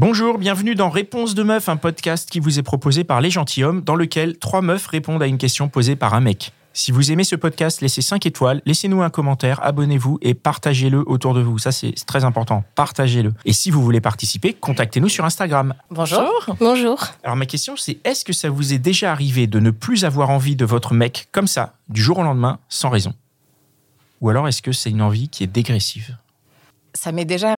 Bonjour, bienvenue dans Réponse de meuf, un podcast qui vous est proposé par Les Gentilhommes, dans lequel trois meufs répondent à une question posée par un mec. Si vous aimez ce podcast, laissez 5 étoiles, laissez-nous un commentaire, abonnez-vous et partagez-le autour de vous. Ça, c'est très important. Partagez-le. Et si vous voulez participer, contactez-nous sur Instagram. Bonjour. Bonjour. Alors, ma question, c'est est-ce que ça vous est déjà arrivé de ne plus avoir envie de votre mec comme ça, du jour au lendemain, sans raison? Ou alors, est-ce que c'est une envie qui est dégressive? Ça m'est déjà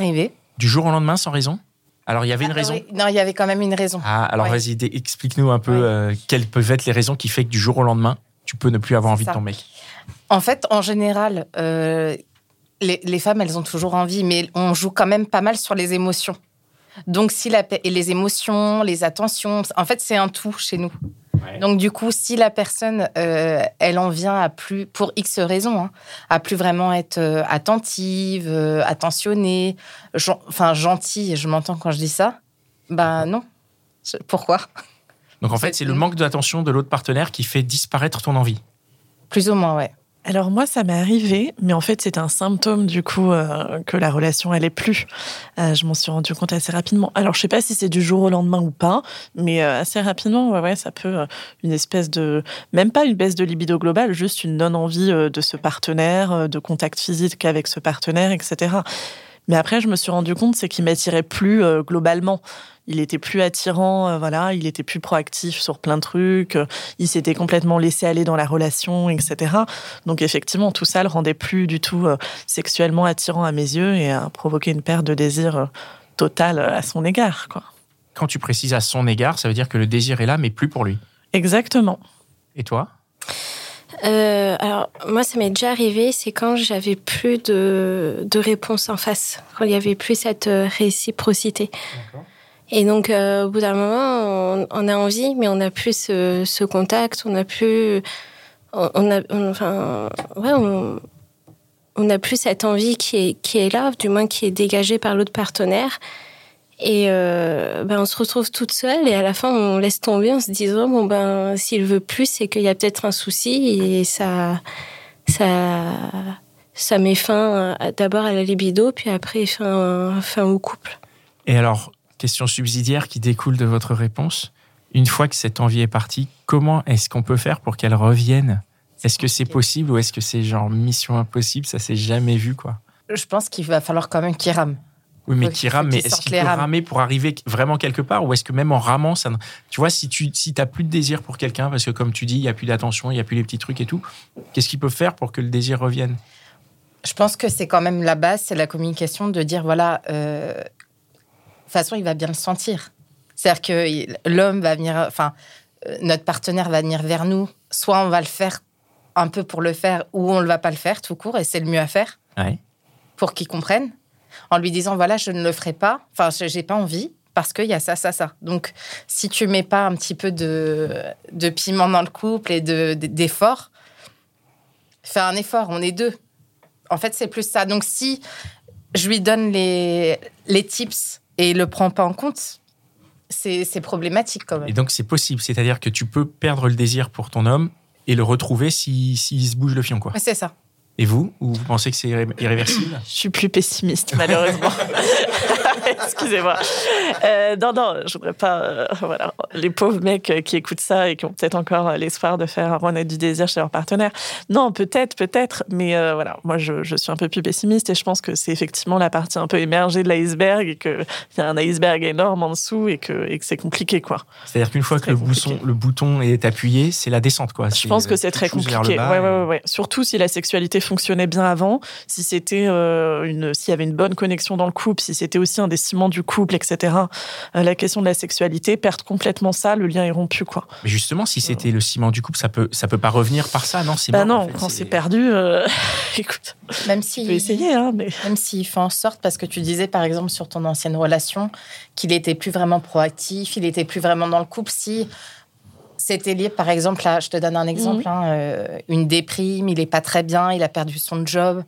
Arrivé. Du jour au lendemain, sans raison? Alors, il y avait une Ah, raison oui. Non, il y avait quand même une raison. Ah, alors Ouais. vas-y, explique-nous un peu Ouais. euh, quelles peuvent être les raisons qui fait que du jour au lendemain, tu peux ne plus avoir envie ça. de ton mec? En fait, en général, euh, les, les femmes, elles ont toujours envie, mais on joue quand même pas mal sur les émotions. Donc, si la, et les émotions, les attentions, en fait, c'est un tout chez nous. Donc, du coup, si la personne, euh, elle en vient à plus, pour X raisons, hein, à plus vraiment être euh, attentive, euh, attentionnée, gen- enfin, gentille, je m'entends quand je dis ça, ben non. Je- Pourquoi? Donc en fait, c'est le manque d'attention de l'autre partenaire qui fait disparaître ton envie. Plus ou moins, ouais. Alors moi, ça m'est arrivé, mais en fait, c'est un symptôme du coup euh, que la relation elle est plus. Euh, je m'en suis rendu compte assez rapidement. Alors je sais pas si c'est du jour au lendemain ou pas, mais euh, assez rapidement, ouais, ouais, ça peut une espèce de, même pas une baisse de libido globale, juste une non envie de ce partenaire, de contact physique avec ce partenaire, etc. Mais après, je me suis rendu compte, c'est qu'il m'attirait plus euh, globalement. Il était plus attirant, euh, voilà, il était plus proactif sur plein de trucs, euh, il s'était complètement laissé aller dans la relation, etc. Donc effectivement, tout ça le rendait plus du tout euh, sexuellement attirant à mes yeux et a provoqué une perte de désir euh, euh, à son égard, quoi. Quand tu précises à son égard, ça veut dire que le désir est là, mais plus pour lui. Exactement. Et toi? Euh, alors, moi, ça m'est déjà arrivé, c'est quand j'avais plus de, de réponse en face, quand il y avait plus cette euh, réciprocité. Et donc, euh, au bout d'un moment, on, on a envie, mais on n'a plus ce, ce contact, on n'a plus. On, on a, on- enfin, ouais, on n'a plus cette envie qui est, qui est là, du moins qui est dégagée par l'autre partenaire. Et euh, ben, on se retrouve toute seule et à la fin, on laisse tomber en se disant bon ben s'il veut plus, c'est qu'il y a peut-être un souci et ça, ça, ça met fin d'abord à la libido, puis après fin, fin au couple. Et alors, question subsidiaire qui découle de votre réponse. Une fois que cette envie est partie, comment est-ce qu'on peut faire pour qu'elle revienne? Est-ce que c'est possible ou est-ce que c'est genre mission impossible Ça s'est jamais vu, quoi? Je pense qu'il va falloir quand même qu'il rame. Oui, mais qui rame, mais qu'il est-ce qu'il peut ramer pour arriver vraiment quelque part ou est-ce que même en ramant, ça, tu vois, si tu si t'as plus de désir pour quelqu'un parce que comme tu dis, il y a plus d'attention, il y a plus les petits trucs et tout, qu'est-ce qu'ils peuvent faire pour que le désir revienne? Je pense que c'est quand même la base, c'est la communication de dire voilà, euh, de toute façon, il va bien le sentir. C'est-à-dire que l'homme va venir, enfin, euh, notre partenaire va venir vers nous. Soit on va le faire un peu pour le faire, ou on ne va pas le faire tout court, et c'est le mieux à faire Ouais. pour qu'il comprenne. En lui disant voilà, je ne le ferai pas, enfin, je- j'ai pas envie. Parce qu'il y a ça, ça, ça. Donc, si tu mets pas un petit peu de, de piment dans le couple et de- d'effort, fais un effort, on est deux. En fait, c'est plus ça. Donc, si je lui donne les, les tips et il le prend pas en compte, c'est c'est problématique quand Et même. donc c'est possible, c'est-à-dire que tu peux perdre le désir pour ton homme et le retrouver s'il si, s'il se bouge le fion, quoi. C'est ça. Et vous, ou vous pensez que c'est irré- irréversible Je suis plus pessimiste, malheureusement. Excusez-moi. Euh, non, non, je voudrais pas. euh, voilà, les pauvres mecs euh, qui écoutent ça et qui ont peut-être encore l'espoir de faire renaître du désir chez leur partenaire. Non, peut-être, peut-être, mais euh, voilà, moi je, je suis un peu plus pessimiste et je pense que c'est effectivement la partie un peu émergée de l'iceberg et qu'il y a un iceberg énorme en dessous et que, et que c'est compliqué, quoi. C'est-à-dire qu'une fois que le, bouton, compliqué. le bouton est appuyé, c'est la descente, quoi. Je pense que c'est très compliqué. Ouais, ouais, ouais. Surtout si la sexualité fonctionnait bien avant, si c'était une, s'il y avait une bonne connexion dans le couple, si c'était aussi un des du couple, etc., euh, la question de la sexualité, perdent complètement ça, le lien est rompu, quoi. Mais justement, si c'était le ciment du couple, ça peut, ça peut pas revenir par ça, non Bah non, quand c'est perdu, euh, écoute, Même si. tu peux essayer, hein, mais. Même s'il fait en sorte, parce que tu disais par exemple sur ton ancienne relation, qu'il était plus vraiment proactif, il était plus vraiment dans le couple. Si c'était lié, par exemple, là, je te donne un exemple, hein, euh, une déprime, il est pas très bien, il a perdu son job.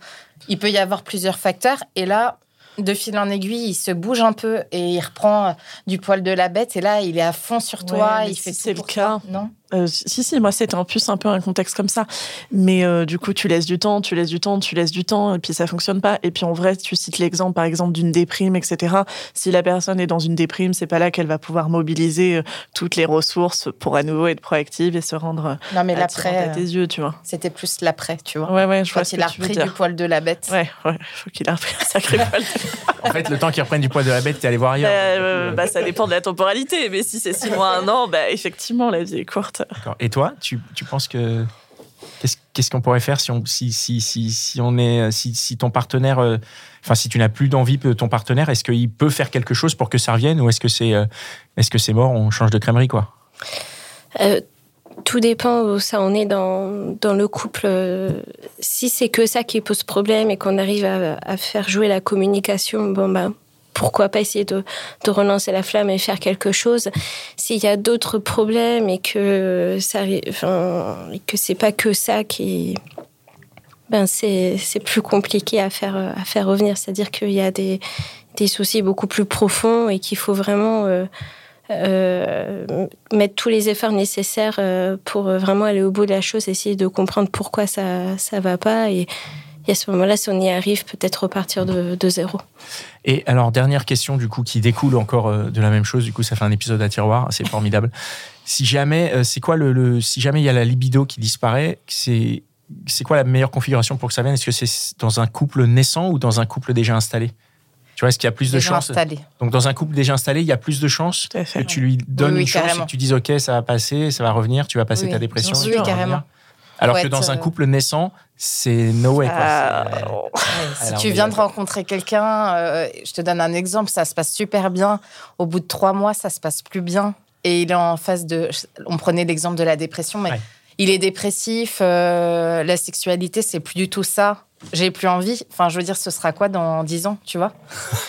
Il peut y avoir plusieurs facteurs. Et là, de fil en aiguille, il se bouge un peu et il reprend du poil de la bête. Et là, il est à fond sur toi, Ouais, il si fait c'est le cas, toi. Non? Euh, si, si, moi, c'était en plus un peu un contexte comme ça. Mais euh, du coup, tu laisses du temps, tu laisses du temps, tu laisses du temps, et puis ça fonctionne pas. Et puis en vrai, tu cites l'exemple, par exemple, d'une déprime, etc. Si la personne est dans une déprime, c'est pas là qu'elle va pouvoir mobiliser euh, toutes les ressources pour à nouveau être proactive et se rendre Non, mais à tes yeux, tu vois. c'était plus l'après, tu vois. Ouais, ouais, je vois Quand ce il a repris du poil de la bête. Ouais, ouais, faut qu'il a repris un sacré poil. En fait, le temps qu'ils reprennent du poids de la bête, t'es allé voir ailleurs. Euh, bah, ça dépend de la temporalité, mais si c'est six mois, un an, bah, effectivement, la vie est courte. Et toi, tu, tu penses que qu'est-ce qu'on pourrait faire si on si si si, si on est si, si ton partenaire euh, enfin si tu n'as plus d'envie de ton partenaire, est-ce qu'il peut faire quelque chose pour que ça revienne ou est-ce que c'est euh, est-ce que c'est mort, on change de crèmerie quoi? Euh, tout dépend où ça en est dans, dans le couple. Si c'est que ça qui pose problème et qu'on arrive à, à faire jouer la communication, bon ben pourquoi pas essayer de, de relancer la flamme et faire quelque chose. S'il y a d'autres problèmes et que ça, enfin, que c'est pas que ça qui, ben c'est c'est plus compliqué à faire à faire revenir. C'est-à-dire qu'il y a des des soucis beaucoup plus profonds et qu'il faut vraiment euh, euh, mettre tous les efforts nécessaires euh, pour vraiment aller au bout de la chose, essayer de comprendre pourquoi ça ça va pas et, et à ce moment-là, si on y arrive, peut-être repartir de, de zéro. Et alors dernière question du coup qui découle encore euh, de la même chose, du coup ça fait un épisode à tiroir, c'est formidable. si jamais euh, c'est quoi le, le- si jamais il y a la libido qui disparaît, c'est c'est quoi la meilleure configuration pour que ça vienne? Est-ce que c'est dans un couple naissant ou dans un couple déjà installé? Tu vois, est-ce qu'il y a plus de Déjà chances? installé. Donc dans un couple déjà installé, il y a plus de chances que tu lui donnes Oui, oui, une chance et que tu dises ok ça va passer, ça va revenir, tu vas passer Oui, ta dépression. et sûr. tu vas Oui, carrément. revenir. Alors que dans un couple naissant, c'est no way. Quoi. Ah, si tu viens de rencontrer quelqu'un, euh, je te donne un exemple, ça se passe super bien. Au bout de trois mois, ça se passe plus bien. Et il est en phase de. On prenait l'exemple de la dépression, mais Ouais. il est dépressif. euh, la sexualité, c'est plus du tout ça. J'ai plus envie. Enfin, je veux dire, ce sera quoi dans dix ans, tu vois?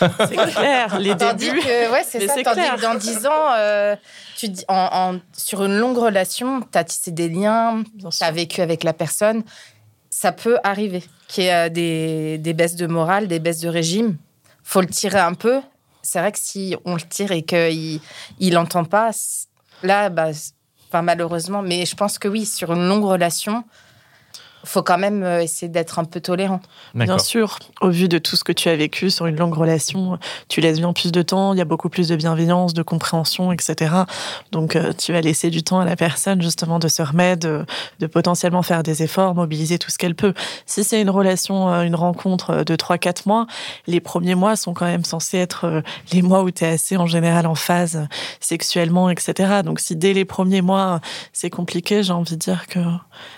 C'est clair, les Tandis débuts. que, ouais, c'est ça. Tandis clair. que dans dix ans, euh, tu dis, en, en- sur une longue relation, tu as tissé des liens, tu as vécu avec la personne. Ça peut arriver qu'il y ait euh, des, des baisses de morale, des baisses de régime. faut le tirer un peu. C'est vrai que si on le tire et qu'il il n'entend pas, c- là, bah, enfin, malheureusement, mais je pense que oui, sur une longue relation, faut quand même euh, essayer d'être un peu tolérant. Bien sûr, au vu de tout ce que tu as vécu sur une longue relation, tu laisses bien plus de temps, il y a beaucoup plus de bienveillance, de compréhension, etc. Donc euh, tu vas laisser du temps à la personne justement de se remettre, de, de potentiellement faire des efforts, mobiliser tout ce qu'elle peut. Si c'est une relation, euh, une rencontre de 3-4 mois, les premiers mois sont quand même censés être les mois où tu es assez en général en phase sexuellement, etc. Donc si dès les premiers mois c'est compliqué, j'ai envie de dire que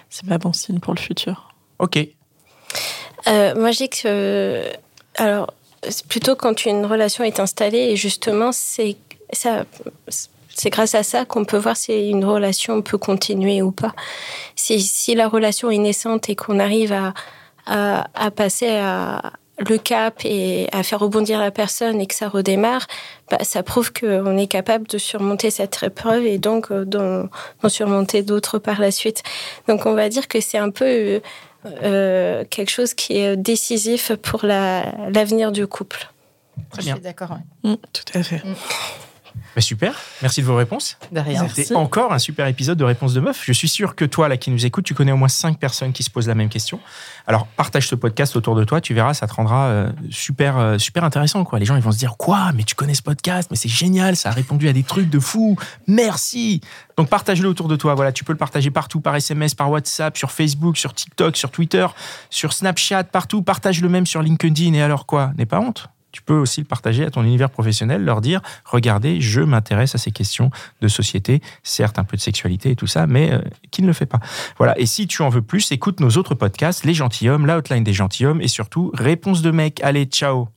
c'est pas bon signe pour le futur. Ok. Euh, moi, dis que. Alors, c'est plutôt quand une relation est installée, et justement, c'est ça. C'est grâce à ça qu'on peut voir si une relation peut continuer ou pas. Si, si la relation est naissante et qu'on arrive à, à, à passer à le cap et à faire rebondir la personne et que ça redémarre, bah, ça prouve qu'on est capable de surmonter cette épreuve et donc euh, d'en surmonter d'autres par la suite. Donc on va dire que c'est un peu euh, euh, quelque chose qui est décisif pour la- l'avenir du couple. Très je bien. suis d'accord. ouais. Mm, tout à fait. Bah, super. Merci de vos réponses. De rien. Merci. C'était encore un super épisode de Réponse de Meuf. Je suis sûr que toi, là, qui nous écoutes, tu connais au moins cinq personnes qui se posent la même question. Alors, partage ce podcast autour de toi, tu verras, ça te rendra euh, super, euh, super intéressant. Quoi. Les gens, ils vont se dire Quoi Mais tu connais ce podcast? Mais c'est génial, ça a répondu à des trucs de fou. Merci Donc, partage-le autour de toi. Voilà, tu peux le partager partout, par SMS, par WhatsApp, sur Facebook, sur TikTok, sur Twitter, sur Snapchat, partout. Partage-le même sur LinkedIn. Et alors quoi? N'aie pas honte tu peux aussi le partager à ton univers professionnel, leur dire regardez, je m'intéresse à ces questions de société, certes un peu de sexualité et tout ça, mais euh, qui ne le fait pas. Voilà. Et si tu en veux plus, écoute nos autres podcasts, Les Gentilhommes, la Outline des Gentilhommes et surtout Réponse de mec. Allez, ciao